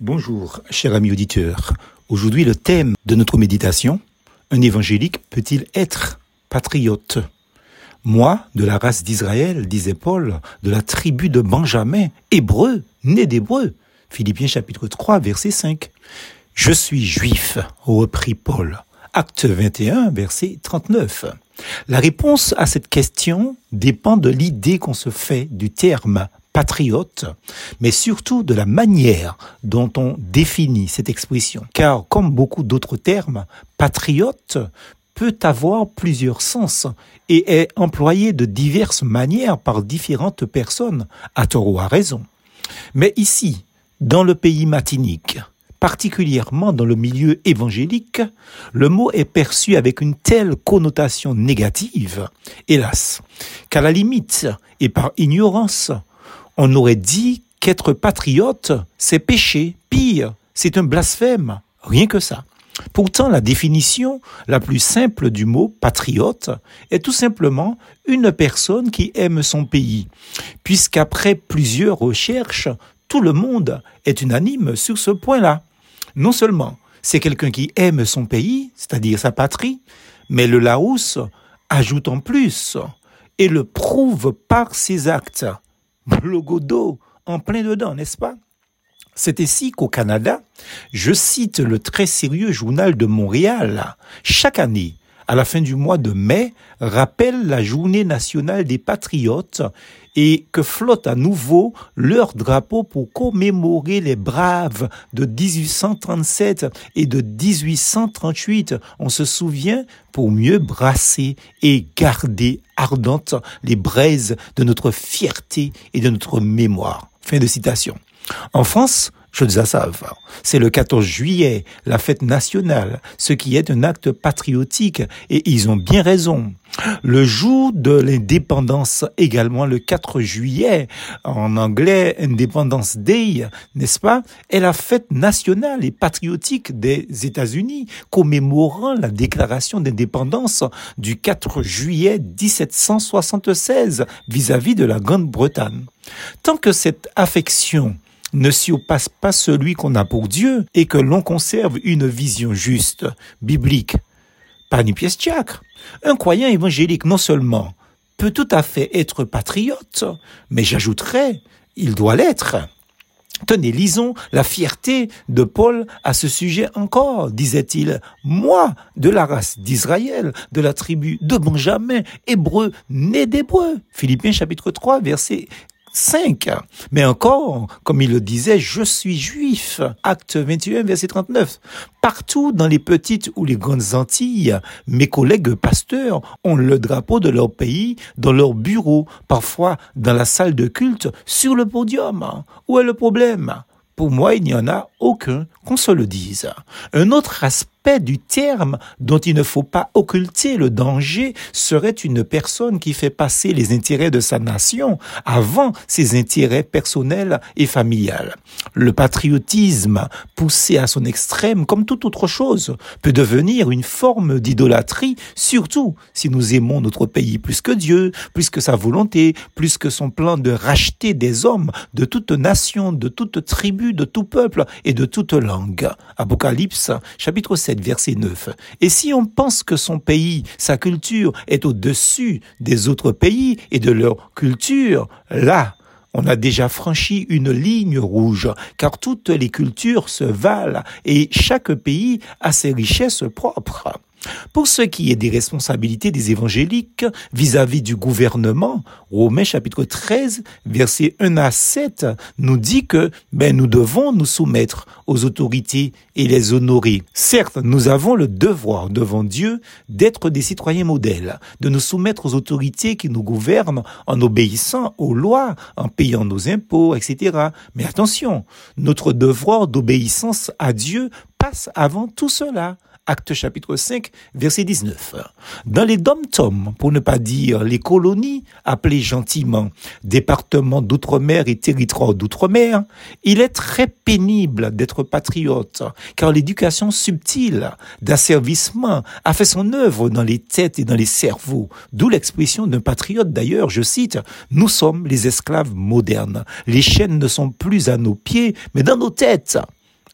Bonjour, cher ami auditeur. Aujourd'hui, le thème de notre méditation, un évangélique peut-il être patriote? Moi, de la race d'Israël, disait Paul, de la tribu de Benjamin, hébreu, né d'hébreu. Philippiens chapitre 3, verset 5. Je suis juif, reprit Paul. Acte 21, verset 39. La réponse à cette question dépend de l'idée qu'on se fait du terme patriote, mais surtout de la manière dont on définit cette expression. Car comme beaucoup d'autres termes, patriote peut avoir plusieurs sens et est employé de diverses manières par différentes personnes, à tort ou à raison. Mais ici, dans le pays matinique, particulièrement dans le milieu évangélique, le mot est perçu avec une telle connotation négative, hélas, qu'à la limite, et par ignorance, on aurait dit qu'être patriote, c'est péché, pire, c'est un blasphème, rien que ça. Pourtant, la définition la plus simple du mot patriote est tout simplement une personne qui aime son pays, puisqu'après plusieurs recherches, tout le monde est unanime sur ce point-là. Non seulement c'est quelqu'un qui aime son pays, c'est-à-dire sa patrie, mais le Larousse ajoute en plus et le prouve par ses actes logo en plein dedans, n'est-ce pas? C'est ici qu'au Canada, je cite le très sérieux journal de Montréal, chaque année, à la fin du mois de mai, rappelle la journée nationale des patriotes et que flotte à nouveau leur drapeau pour commémorer les braves de 1837 et de 1838. On se souvient pour mieux brasser et garder ardentes les braises de notre fierté et de notre mémoire. Fin de citation. En France, C'est le 14 juillet, la fête nationale, ce qui est un acte patriotique, et ils ont bien raison. Le jour de l'indépendance également, le 4 juillet, en anglais Independence Day, n'est-ce pas, est la fête nationale et patriotique des États-Unis, commémorant la déclaration d'indépendance du 4 juillet 1776 vis-à-vis de la Grande-Bretagne. Tant que cette affection ne surpasse pas celui qu'on a pour Dieu et que l'on conserve une vision juste, biblique. Pas une pièce diacre. Un croyant évangélique non seulement peut tout à fait être patriote, mais j'ajouterais, il doit l'être. Tenez, lisons la fierté de Paul à ce sujet encore, disait-il. Moi, de la race d'Israël, de la tribu de Benjamin, hébreu, né d'hébreu. Philippiens chapitre 3, verset 5. Mais encore, comme il le disait, je suis juif. Acte 21, verset 39. Partout dans les petites ou les grandes Antilles, mes collègues pasteurs ont le drapeau de leur pays dans leur bureau, parfois dans la salle de culte, sur le podium. Où est le problème? Pour moi, il n'y en a aucun, qu'on se le dise. Un autre aspect du terme dont il ne faut pas occulter le danger serait une personne qui fait passer les intérêts de sa nation avant ses intérêts personnels et familiales. Le patriotisme, poussé à son extrême comme toute autre chose, peut devenir une forme d'idolâtrie, surtout si nous aimons notre pays plus que Dieu, plus que sa volonté, plus que son plan de racheter des hommes de toute nation, de toute tribu, de tout peuple et de toute langue. Apocalypse, chapitre 7, verset 9. Et si on pense que son pays, sa culture est au-dessus des autres pays et de leur culture, là, on a déjà franchi une ligne rouge, car toutes les cultures se valent et chaque pays a ses richesses propres. Pour ce qui est des responsabilités des évangéliques vis-à-vis du gouvernement, Romains chapitre 13, versets 1 à 7 nous dit que ben, nous devons nous soumettre aux autorités et les honorer. Certes, nous avons le devoir devant Dieu d'être des citoyens modèles, de nous soumettre aux autorités qui nous gouvernent en obéissant aux lois, en payant nos impôts, etc. Mais attention, notre devoir d'obéissance à Dieu passe avant tout cela. Acte chapitre 5, verset 19. Dans les dom-toms, pour ne pas dire les colonies, appelées gentiment départements d'outre-mer et territoires d'outre-mer, il est très pénible d'être patriote, car l'éducation subtile d'asservissement a fait son œuvre dans les têtes et dans les cerveaux. D'où l'expression d'un patriote d'ailleurs, je cite, Nous sommes les esclaves modernes. Les chaînes ne sont plus à nos pieds, mais dans nos têtes.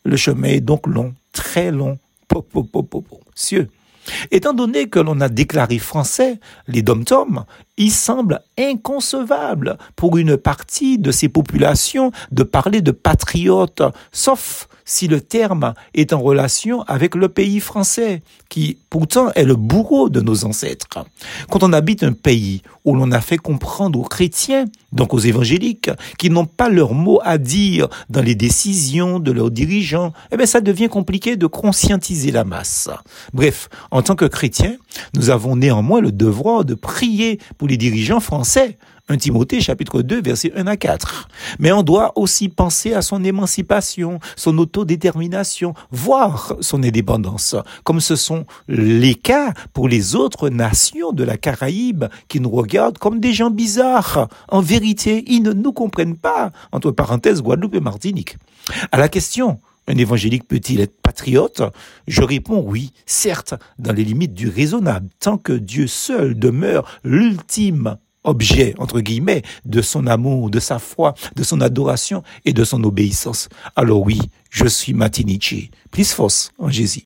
Le chemin est donc long, très long. Étant donné que l'on a déclaré français les dom-toms, il semble inconcevable pour une partie de ces populations de parler de patriotes, sauf si le terme est en relation avec le pays français, qui pourtant est le bourreau de nos ancêtres. Quand on habite un pays où l'on a fait comprendre aux chrétiens, donc aux évangéliques, qui n'ont pas leur mot à dire dans les décisions de leurs dirigeants, eh bien ça devient compliqué de conscientiser la masse. Bref, en tant que chrétiens, nous avons néanmoins le devoir de prier pour les dirigeants français 1 Timothée chapitre 2 verset 1 à 4. Mais on doit aussi penser à son émancipation, son autodétermination, voire son indépendance, comme ce sont les cas pour les autres nations de la Caraïbe qui nous regardent comme des gens bizarres. En vérité, ils ne nous comprennent pas, entre parenthèses Guadeloupe et Martinique. À la question, un évangélique peut-il être patriote? Je réponds oui, certes, dans les limites du raisonnable, tant que Dieu seul demeure l'ultime objet, entre guillemets, de son amour, de sa foi, de son adoration et de son obéissance. Alors oui, je suis Matinichi, plus force en Jésus.